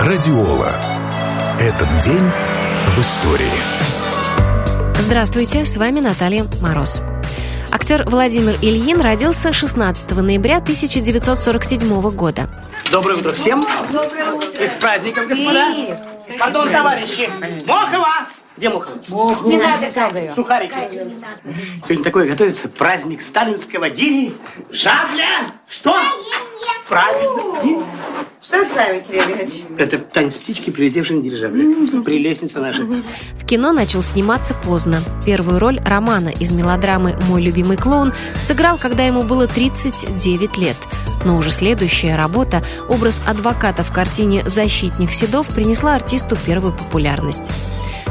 Радиола. Этот день в истории. Здравствуйте, с вами Наталья Мороз. Актер Владимир Ильин родился 16 ноября 1947 года. Доброе утро всем. Доброе утро. И с праздником, господа. Пардон, товарищи. Мохова! Где Мохова? Не надо Катя. Сухарики. Сегодня такое готовится праздник сталинского Дини. Жабля! Что? Правильно. Дин. Что с вами, Кириллович? Это танец птички, прилетевшей на дирижабле. Прелестница наша. В кино начал сниматься поздно. Первую роль Романа из мелодрамы «Мой любимый клоун» сыграл, когда ему было 39 лет. Но уже следующая работа, образ адвоката в картине «Защитник Седов» принесла артисту первую популярность.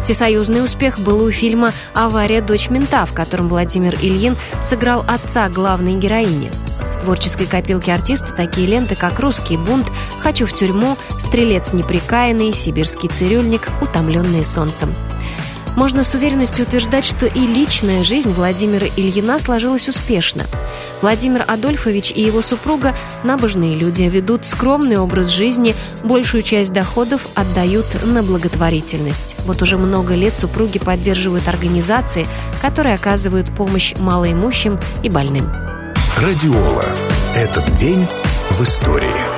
Всесоюзный успех был у фильма «Авария. Дочь мента», в котором Владимир Ильин сыграл отца главной героини. Творческой копилке артиста такие ленты, как «Русский бунт», «Хочу в тюрьму», «Стрелец неприкаянный», «Сибирский цирюльник», «Утомленные солнцем». Можно с уверенностью утверждать, что и личная жизнь Владимира Ильина сложилась успешно. Владимир Адольфович и его супруга – набожные люди, ведут скромный образ жизни, большую часть доходов отдают на благотворительность. Вот уже много лет супруги поддерживают организации, которые оказывают помощь малоимущим и больным. Радиола. Этот день в истории.